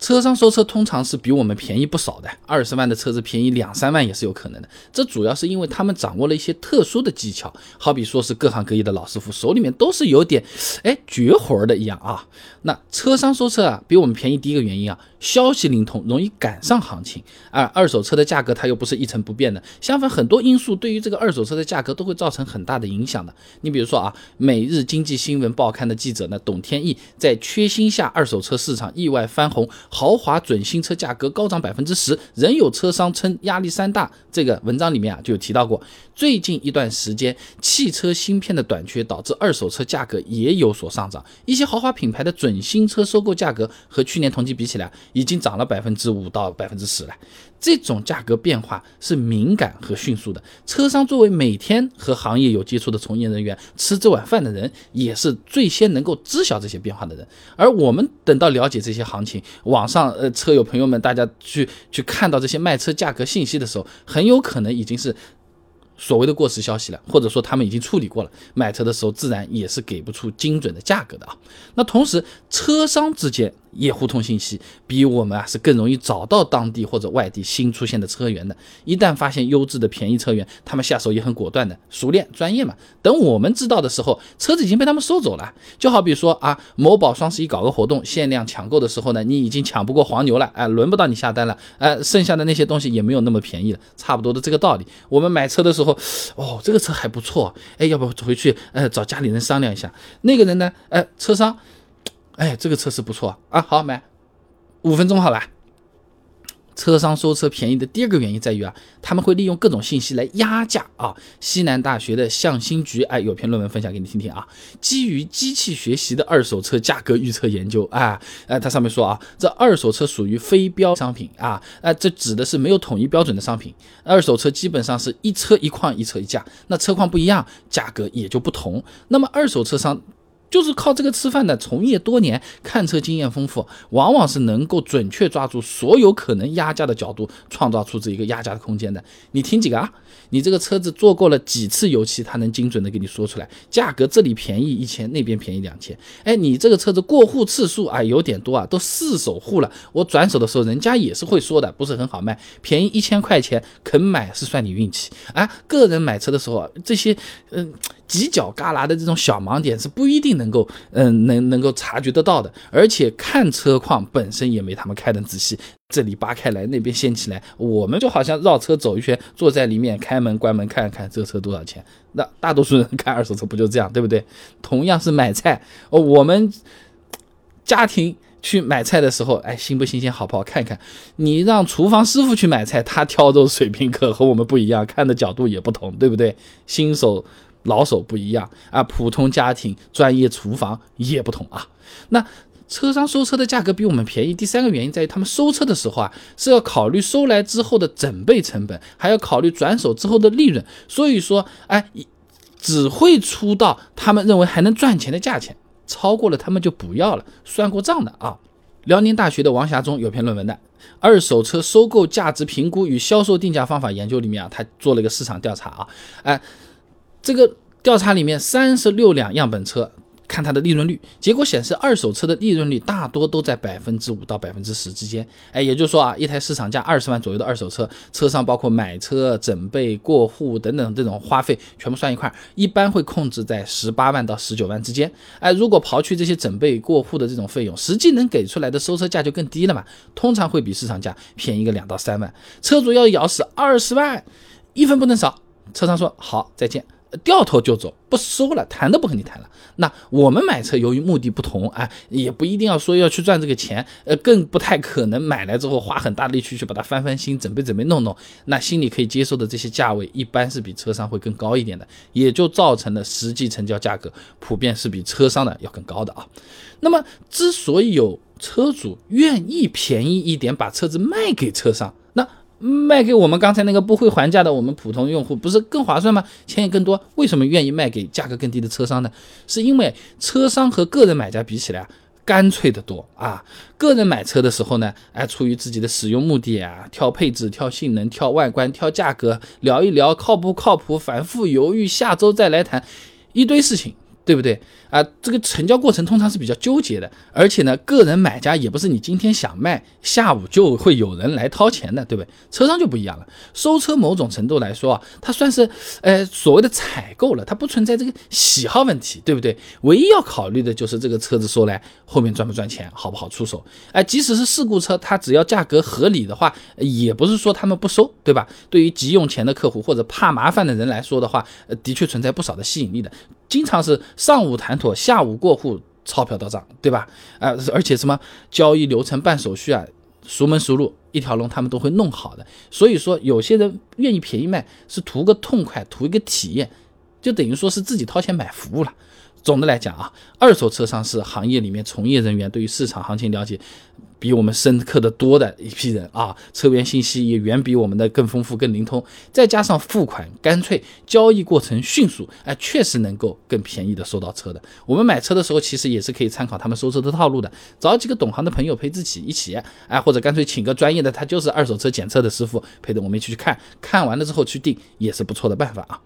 车商收车通常是比我们便宜不少的，二十万的车子便宜两三万也是有可能的。这主要是因为他们掌握了一些特殊的技巧，好比说是各行各业的老师傅，手里面都是有点哎绝活儿的一样啊。那车商收车啊比我们便宜，第一个原因啊，消息灵通，容易赶上行情。而二手车的价格它又不是一成不变的，相反很多因素对于这个二手车的价格都会造成很大的影响的。你比如说啊，每日经济新闻报刊的记者呢，董天益在缺芯下二手车市场意外翻红。豪华准新车价格高涨百分之十，仍有车商称压力山大。这个文章里面啊就有提到过，最近一段时间汽车芯片的短缺导致二手车价格也有所上涨。一些豪华品牌的准新车收购价格和去年同期比起来，已经涨了百分之五到百分之十了。这种价格变化是敏感和迅速的。车商作为每天和行业有接触的从业人员，吃这碗饭的人，也是最先能够知晓这些变化的人。而我们等到了解这些行情，网上呃车友朋友们，大家去去看到这些卖车价格信息的时候，很有可能已经是。所谓的过时消息了，或者说他们已经处理过了，买车的时候自然也是给不出精准的价格的啊。那同时，车商之间也互通信息，比我们啊是更容易找到当地或者外地新出现的车源的。一旦发现优质的便宜车源，他们下手也很果断的，熟练专业嘛。等我们知道的时候，车子已经被他们收走了。就好比说啊，某宝双十一搞个活动，限量抢购的时候呢，你已经抢不过黄牛了，哎，轮不到你下单了，哎，剩下的那些东西也没有那么便宜了，差不多的这个道理。我们买车的时候。哦，这个车还不错，哎，要不回去？呃，找家里人商量一下。那个人呢？哎，车商，哎，这个车是不错啊，好买，五分钟好了。车商收车便宜的第二个原因在于啊，他们会利用各种信息来压价啊。西南大学的向新局哎有篇论文分享给你听听啊，基于机器学习的二手车价格预测研究啊，哎，它上面说啊，这二手车属于非标商品啊，哎，这指的是没有统一标准的商品。二手车基本上是一车一况一车一价，那车况不一样，价格也就不同。那么二手车商。就是靠这个吃饭的，从业多年，看车经验丰富，往往是能够准确抓住所有可能压价的角度，创造出这一个压价的空间的。你听几个啊？你这个车子做过了几次油漆，他能精准的给你说出来价格，这里便宜一千，那边便宜两千。哎，你这个车子过户次数啊有点多啊，都四手户了。我转手的时候，人家也是会说的，不是很好卖，便宜一千块钱，肯买是算你运气啊。个人买车的时候，这些嗯。犄角旮旯的这种小盲点是不一定能够，嗯，能能够察觉得到的，而且看车况本身也没他们开的仔细，这里扒开来，那边掀起来，我们就好像绕车走一圈，坐在里面开门关门看看这车多少钱。那大多数人开二手车不就这样，对不对？同样是买菜，哦，我们家庭。去买菜的时候，哎，新不新鲜，好不好看看？你让厨房师傅去买菜，他挑肉水平可和我们不一样，看的角度也不同，对不对？新手、老手不一样啊，普通家庭、专业厨房也不同啊。那车商收车的价格比我们便宜，第三个原因在于他们收车的时候啊，是要考虑收来之后的整备成本，还要考虑转手之后的利润，所以说，哎，只会出到他们认为还能赚钱的价钱。超过了他们就不要了，算过账的啊。辽宁大学的王霞中有篇论文的《二手车收购价值评估与销售定价方法研究》里面啊，他做了一个市场调查啊，哎，这个调查里面三十六辆样本车。看它的利润率，结果显示二手车的利润率大多都在百分之五到百分之十之间。哎，也就是说啊，一台市场价二十万左右的二手车，车上包括买车、整备、过户等等这种花费全部算一块，一般会控制在十八万到十九万之间。哎，如果刨去这些整备过户的这种费用，实际能给出来的收车价就更低了嘛，通常会比市场价便宜个两到三万。车主要咬死二十万，一分不能少。车商说好，再见。掉头就走，不收了，谈都不和你谈了。那我们买车由于目的不同，啊，也不一定要说要去赚这个钱，呃，更不太可能买来之后花很大力气去把它翻翻新，准备准备弄弄。那心里可以接受的这些价位，一般是比车商会更高一点的，也就造成了实际成交价格普遍是比车商的要更高的啊。那么，之所以有车主愿意便宜一点把车子卖给车商，卖给我们刚才那个不会还价的我们普通用户，不是更划算吗？钱也更多，为什么愿意卖给价格更低的车商呢？是因为车商和个人买家比起来，干脆的多啊。个人买车的时候呢，哎，出于自己的使用目的啊，挑配置、挑性能、挑外观、挑价格，聊一聊靠不靠谱，反复犹豫，下周再来谈，一堆事情。对不对啊？这个成交过程通常是比较纠结的，而且呢，个人买家也不是你今天想卖，下午就会有人来掏钱的，对不对？车商就不一样了，收车某种程度来说啊，它算是呃所谓的采购了，它不存在这个喜好问题，对不对？唯一要考虑的就是这个车子收来后面赚不赚钱，好不好出手？哎，即使是事故车，它只要价格合理的话，也不是说他们不收，对吧？对于急用钱的客户或者怕麻烦的人来说的话，的确存在不少的吸引力的。经常是上午谈妥，下午过户，钞票到账，对吧？啊，而且什么交易流程、办手续啊，熟门熟路，一条龙他们都会弄好的。所以说，有些人愿意便宜卖，是图个痛快，图一个体验，就等于说是自己掏钱买服务了。总的来讲啊，二手车商是行业里面从业人员对于市场行情了解比我们深刻的多的一批人啊，车源信息也远比我们的更丰富、更灵通，再加上付款干脆，交易过程迅速，哎，确实能够更便宜的收到车的。我们买车的时候其实也是可以参考他们收车的套路的，找几个懂行的朋友陪自己一起，哎，或者干脆请个专业的，他就是二手车检测的师傅陪着我们一起去看，看完了之后去定，也是不错的办法啊。